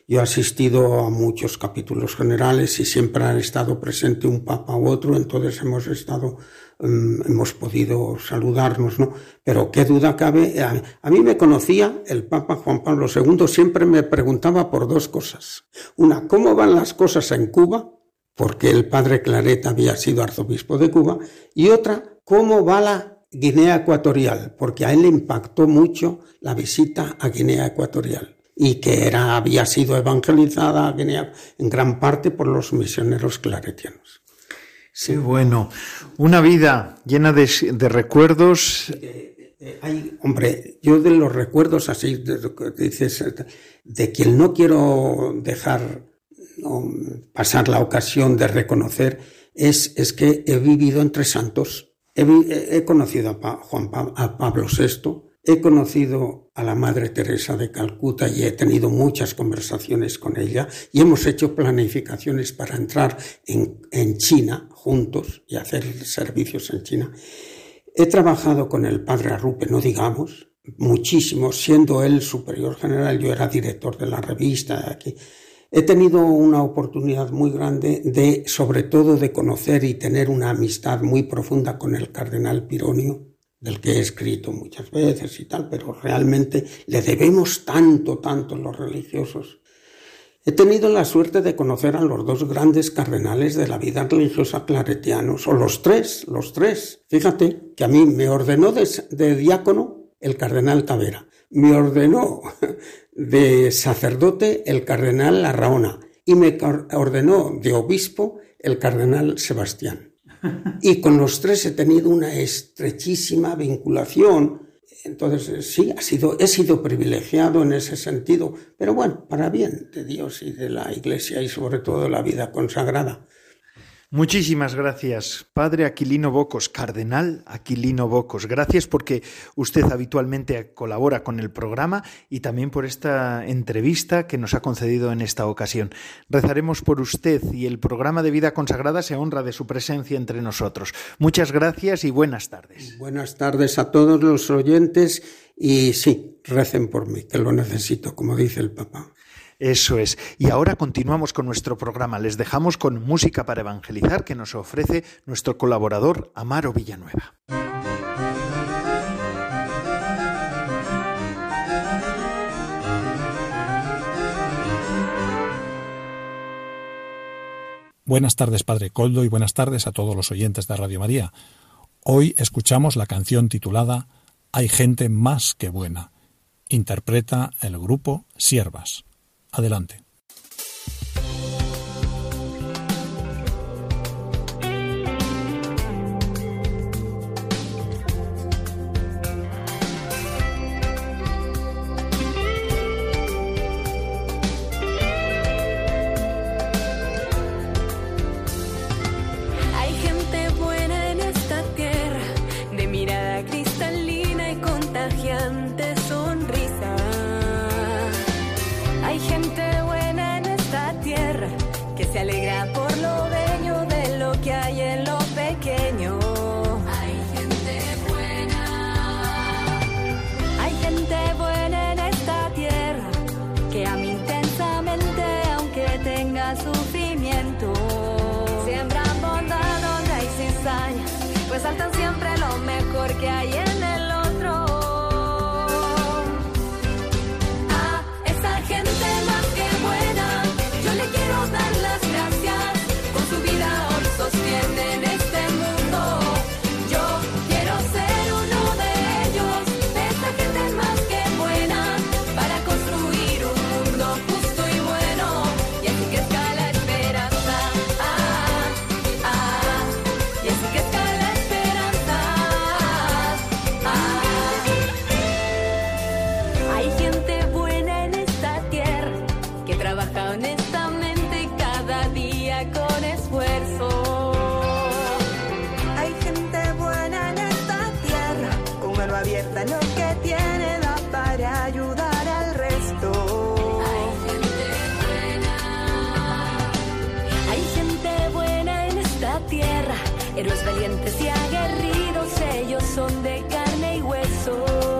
Yo he asistido a muchos capítulos generales y siempre ha estado presente un papa u otro, entonces hemos estado, mm, hemos podido saludarnos, ¿no? Pero qué duda cabe, a mí me conocía el papa Juan Pablo II, siempre me preguntaba por dos cosas. Una, ¿cómo van las cosas en Cuba? porque el padre Claret había sido arzobispo de Cuba, y otra, cómo va la Guinea Ecuatorial, porque a él le impactó mucho la visita a Guinea Ecuatorial. y que era, había sido evangelizada en gran parte por los misioneros claretianos. Sí, bueno, una vida llena de, recuerdos. Eh, eh, hay, hombre, yo de los recuerdos así, de dices, de quien no quiero dejar pasar la ocasión de reconocer, es, es que he vivido entre santos. He, conocido a, Juan Pablo VI, He conocido a la Madre Teresa de Calcuta y he tenido muchas conversaciones con ella y hemos hecho planificaciones para entrar en, en China juntos y hacer servicios en China. He trabajado con el padre Arrupe, no digamos, muchísimo, siendo él superior general, yo era director de la revista aquí. He tenido una oportunidad muy grande de, sobre todo, de conocer y tener una amistad muy profunda con el cardenal Pironio, del que he escrito muchas veces y tal, pero realmente le debemos tanto, tanto los religiosos. He tenido la suerte de conocer a los dos grandes cardenales de la vida religiosa claretianos, o los tres, los tres. Fíjate que a mí me ordenó de, diácono el cardenal Tavera, me ordenó de sacerdote el cardenal Larraona y me ordenó de obispo el cardenal Sebastián. Y con los tres he tenido una estrechísima vinculación. Entonces, sí, ha sido, he sido privilegiado en ese sentido, pero bueno, para bien de Dios y de la Iglesia y sobre todo de la vida consagrada. Muchísimas gracias, Padre Aquilino Bocos, Cardenal Aquilino Bocos. Gracias porque usted habitualmente colabora con el programa y también por esta entrevista que nos ha concedido en esta ocasión. Rezaremos por usted y el programa de vida consagrada se honra de su presencia entre nosotros. Muchas gracias y buenas tardes. Buenas tardes a todos los oyentes y sí, recen por mí, que lo necesito, como dice el Papa. Eso es. Y ahora continuamos con nuestro programa. Les dejamos con música para evangelizar que nos ofrece nuestro colaborador Amaro Villanueva. Buenas tardes, Padre Coldo, y buenas tardes a todos los oyentes de Radio María. Hoy escuchamos la canción titulada Hay gente más que buena. Interpreta el grupo Siervas. Adelante. tierra, héroes valientes y aguerridos, ellos son de carne y hueso.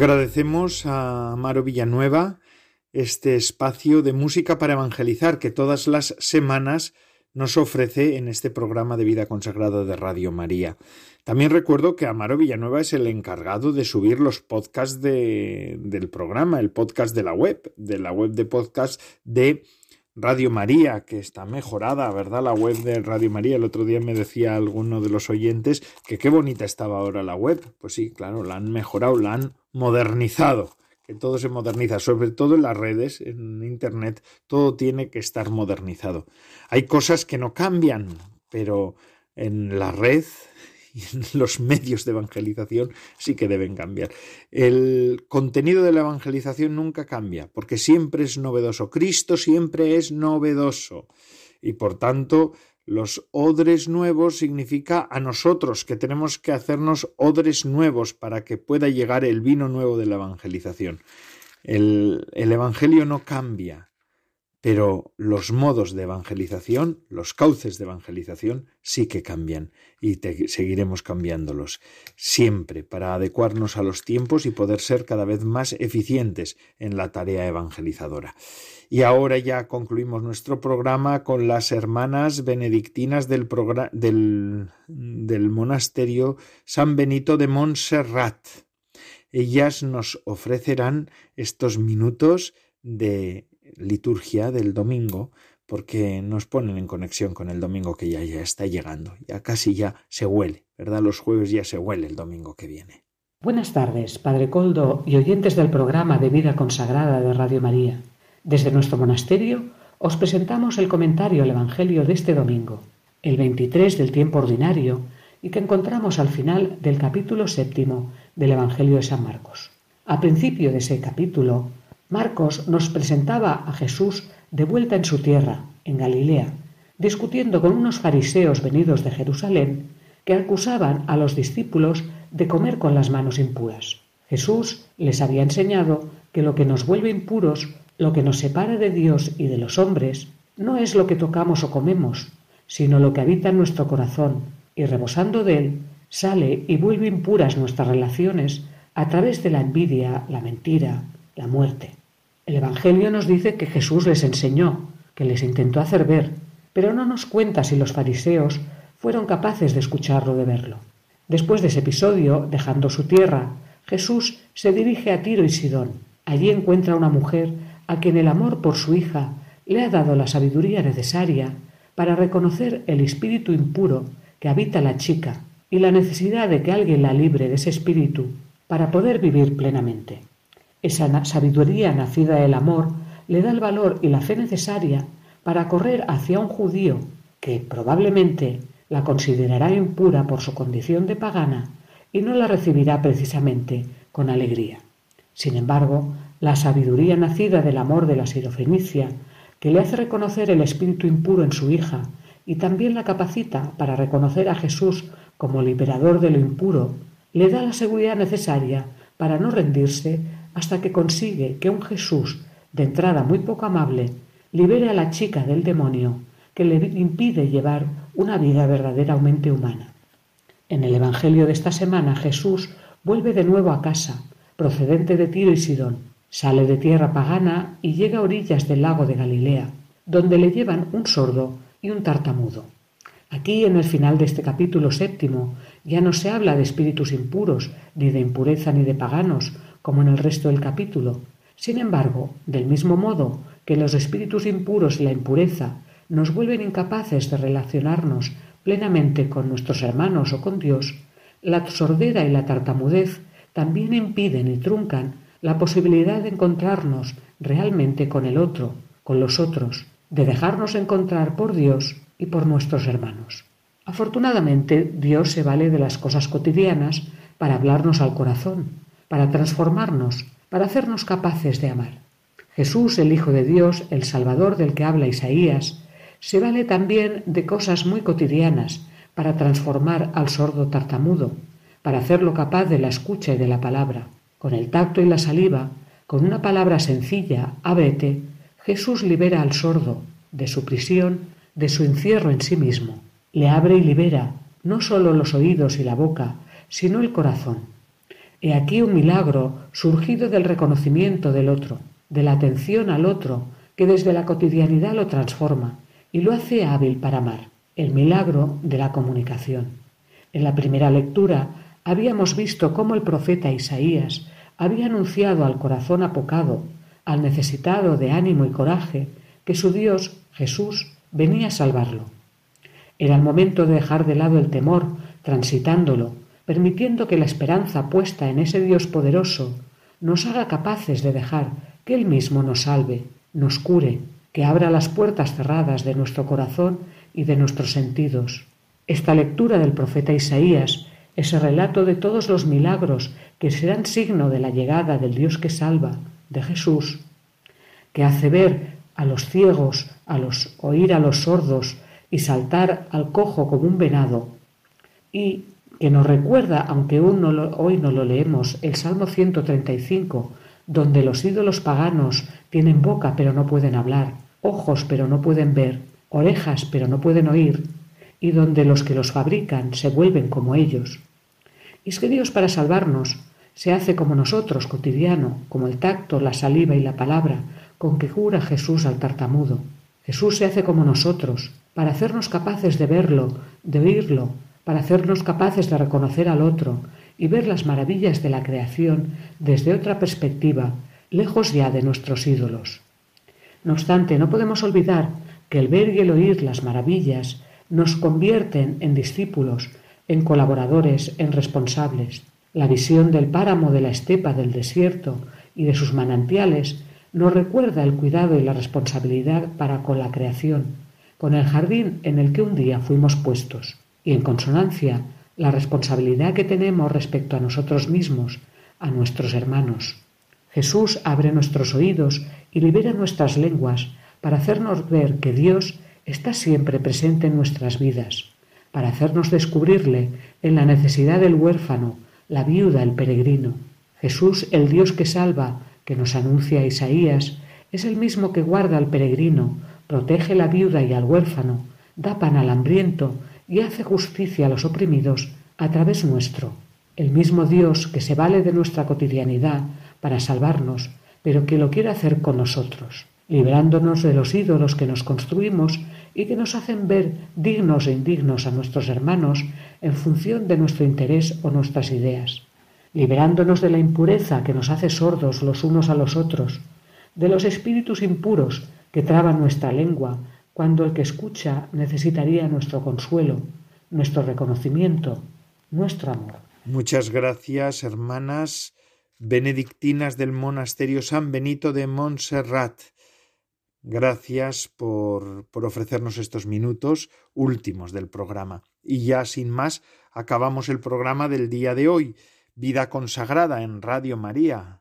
Agradecemos a Amaro Villanueva este espacio de música para evangelizar que todas las semanas nos ofrece en este programa de vida consagrada de Radio María. También recuerdo que Amaro Villanueva es el encargado de subir los podcasts del programa, el podcast de la web, de la web de podcast de Radio María, que está mejorada, ¿verdad? La web de Radio María. El otro día me decía alguno de los oyentes que qué bonita estaba ahora la web. Pues sí, claro, la han mejorado, la han modernizado. Que todo se moderniza, sobre todo en las redes, en Internet, todo tiene que estar modernizado. Hay cosas que no cambian, pero en la red los medios de evangelización sí que deben cambiar. El contenido de la evangelización nunca cambia, porque siempre es novedoso. Cristo siempre es novedoso. Y por tanto, los odres nuevos significa a nosotros que tenemos que hacernos odres nuevos para que pueda llegar el vino nuevo de la evangelización. El, el Evangelio no cambia, pero los modos de evangelización, los cauces de evangelización sí que cambian y seguiremos cambiándolos siempre para adecuarnos a los tiempos y poder ser cada vez más eficientes en la tarea evangelizadora. Y ahora ya concluimos nuestro programa con las hermanas benedictinas del, del, monasterio San Benito de Montserrat. Ellas nos ofrecerán estos minutos de liturgia del domingo porque nos ponen en conexión con el domingo que ya, ya está llegando. Ya casi ya se huele, ¿verdad? Los jueves ya se huele el domingo que viene. Buenas tardes, Padre Coldo y oyentes del programa de Vida Consagrada de Radio María. Desde nuestro monasterio os presentamos el comentario al Evangelio de este domingo, el 23 del tiempo ordinario, y que encontramos al final del capítulo séptimo del Evangelio de San Marcos. A principio de ese capítulo Marcos nos presentaba a Jesús de vuelta en su tierra, en Galilea, discutiendo con unos fariseos venidos de Jerusalén que acusaban a los discípulos de comer con las manos impuras. Jesús les había enseñado que lo que nos vuelve impuros, lo que nos separa de Dios y de los hombres, no es lo que tocamos o comemos, sino lo que habita en nuestro corazón, y rebosando de él, sale y vuelve impuras nuestras relaciones a través de la envidia, la mentira, la muerte. El Evangelio nos dice que Jesús les enseñó, que les intentó hacer ver, pero no nos cuenta si los fariseos fueron capaces de escucharlo, de verlo. Después de ese episodio, dejando su tierra, Jesús se dirige a Tiro y Sidón. Allí encuentra a una mujer a quien el amor por su hija le ha dado la sabiduría necesaria para reconocer el espíritu impuro que habita la chica y la necesidad de que alguien la libre de ese espíritu para poder vivir plenamente. Esa sabiduría nacida del amor le da el valor y la fe necesaria para correr hacia un judío que probablemente la considerará impura por su condición de pagana y no la recibirá precisamente con alegría. Sin embargo, la sabiduría nacida del amor de la sirofenicia, que le hace reconocer el espíritu impuro en su hija y también la capacita para reconocer a Jesús como liberador de lo impuro, le da la seguridad necesaria para no rendirse hasta que consigue que un Jesús, de entrada muy poco amable, libere a la chica del demonio que le impide llevar una vida verdaderamente humana. En el Evangelio de esta semana Jesús vuelve de nuevo a casa, procedente de Tiro y Sidón. Sale de tierra pagana y llega a orillas del lago de Galilea, donde le llevan un sordo y un tartamudo. Aquí, en el final de este capítulo séptimo, ya no se habla de espíritus impuros, ni de impureza ni de paganos, como en el resto del capítulo. Sin embargo, del mismo modo que los espíritus impuros y la impureza nos vuelven incapaces de relacionarnos plenamente con nuestros hermanos o con Dios, la sordera y la tartamudez también impiden y truncan la posibilidad de encontrarnos realmente con el otro, con los otros, de dejarnos encontrar por Dios y por nuestros hermanos. Afortunadamente, Dios se vale de las cosas cotidianas para hablarnos al corazón, para transformarnos, para hacernos capaces de amar. Jesús, el Hijo de Dios, el Salvador del que habla Isaías, se vale también de cosas muy cotidianas para transformar al sordo tartamudo, para hacerlo capaz de la escucha y de la palabra. Con el tacto y la saliva, con una palabra sencilla, ábrete, Jesús libera al sordo de su prisión, de su encierro en sí mismo. Le abre y libera no sólo los oídos y la boca, sino el corazón. He aquí un milagro surgido del reconocimiento del otro, de la atención al otro, que desde la cotidianidad lo transforma y lo hace hábil para amar, el milagro de la comunicación. En la primera lectura habíamos visto cómo el profeta Isaías había anunciado al corazón apocado, al necesitado de ánimo y coraje, que su Dios, Jesús, venía a salvarlo. Era el momento de dejar de lado el temor, transitándolo, permitiendo que la esperanza puesta en ese Dios poderoso nos haga capaces de dejar que Él mismo nos salve, nos cure, que abra las puertas cerradas de nuestro corazón y de nuestros sentidos. Esta lectura del profeta Isaías, ese relato de todos los milagros que serán signo de la llegada del Dios que salva, de Jesús, que hace ver a los ciegos, a los oír a los sordos y saltar al cojo como un venado, y que nos recuerda, aunque hoy no lo leemos, el Salmo 135, donde los ídolos paganos tienen boca pero no pueden hablar, ojos pero no pueden ver, orejas pero no pueden oír, y donde los que los fabrican se vuelven como ellos. Y es que Dios para salvarnos se hace como nosotros, cotidiano, como el tacto, la saliva y la palabra, con que cura Jesús al tartamudo. Jesús se hace como nosotros, para hacernos capaces de verlo, de oírlo, para hacernos capaces de reconocer al otro, y ver las maravillas de la creación desde otra perspectiva, lejos ya de nuestros ídolos. No obstante, no podemos olvidar que el ver y el oír las maravillas nos convierten en discípulos, en colaboradores, en responsables. La visión del páramo de la estepa del desierto y de sus manantiales nos recuerda el cuidado y la responsabilidad para con la creación, con el jardín en el que un día fuimos puestos, y en consonancia la responsabilidad que tenemos respecto a nosotros mismos, a nuestros hermanos. Jesús abre nuestros oídos y libera nuestras lenguas para hacernos ver que Dios está siempre presente en nuestras vidas, para hacernos descubrirle en la necesidad del huérfano, la viuda, el peregrino. Jesús, el Dios que salva, que nos anuncia Isaías, es el mismo que guarda al peregrino, protege la viuda y al huérfano, da pan al hambriento y hace justicia a los oprimidos a través nuestro. El mismo Dios que se vale de nuestra cotidianidad para salvarnos, pero que lo quiere hacer con nosotros, librándonos de los ídolos que nos construimos y que nos hacen ver dignos e indignos a nuestros hermanos en función de nuestro interés o nuestras ideas, liberándonos de la impureza que nos hace sordos los unos a los otros, de los espíritus impuros que traban nuestra lengua cuando el que escucha necesitaría nuestro consuelo, nuestro reconocimiento, nuestro amor. Muchas gracias, hermanas benedictinas del monasterio San Benito de Montserrat. Gracias por, por, ofrecernos estos minutos últimos del programa. Y ya sin más, acabamos el programa del día de hoy, Vida Consagrada en Radio María,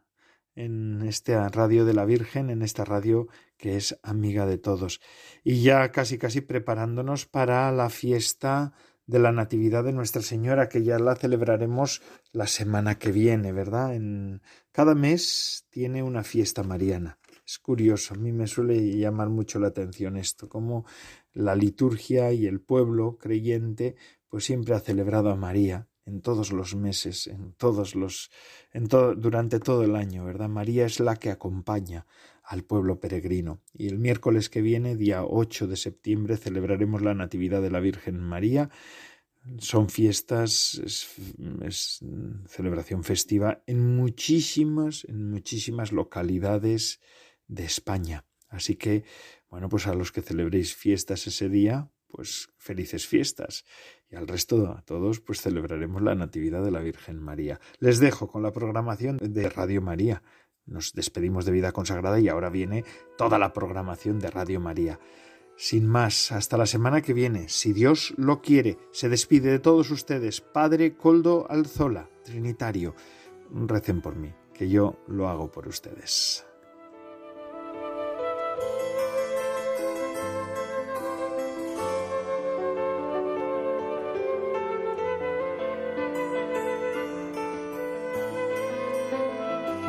en esta radio de la Virgen, en esta radio que es amiga de todos. Y ya casi casi preparándonos para la fiesta de la Natividad de Nuestra Señora, que ya la celebraremos la semana que viene, ¿verdad? En cada mes tiene una fiesta mariana. Es curioso, a mí me suele llamar mucho la atención esto, como la liturgia y el pueblo creyente pues siempre ha celebrado a María en todos los meses, en todos los en todo durante todo el año, ¿verdad? María es la que acompaña al pueblo peregrino. Y el miércoles que viene, día 8 de septiembre, celebraremos la Natividad de la Virgen María. Son fiestas, es, celebración festiva en muchísimas, en muchísimas localidades de España. Así que, bueno, pues a los que celebréis fiestas ese día, pues felices fiestas. Y al resto, a todos, pues celebraremos la Natividad de la Virgen María. Les dejo con la programación de Radio María. Nos despedimos de vida consagrada y ahora viene toda la programación de Radio María. Sin más, hasta la semana que viene, si Dios lo quiere, se despide de todos ustedes, Padre Coldo Alzola, Trinitario. Recen por mí, que yo lo hago por ustedes.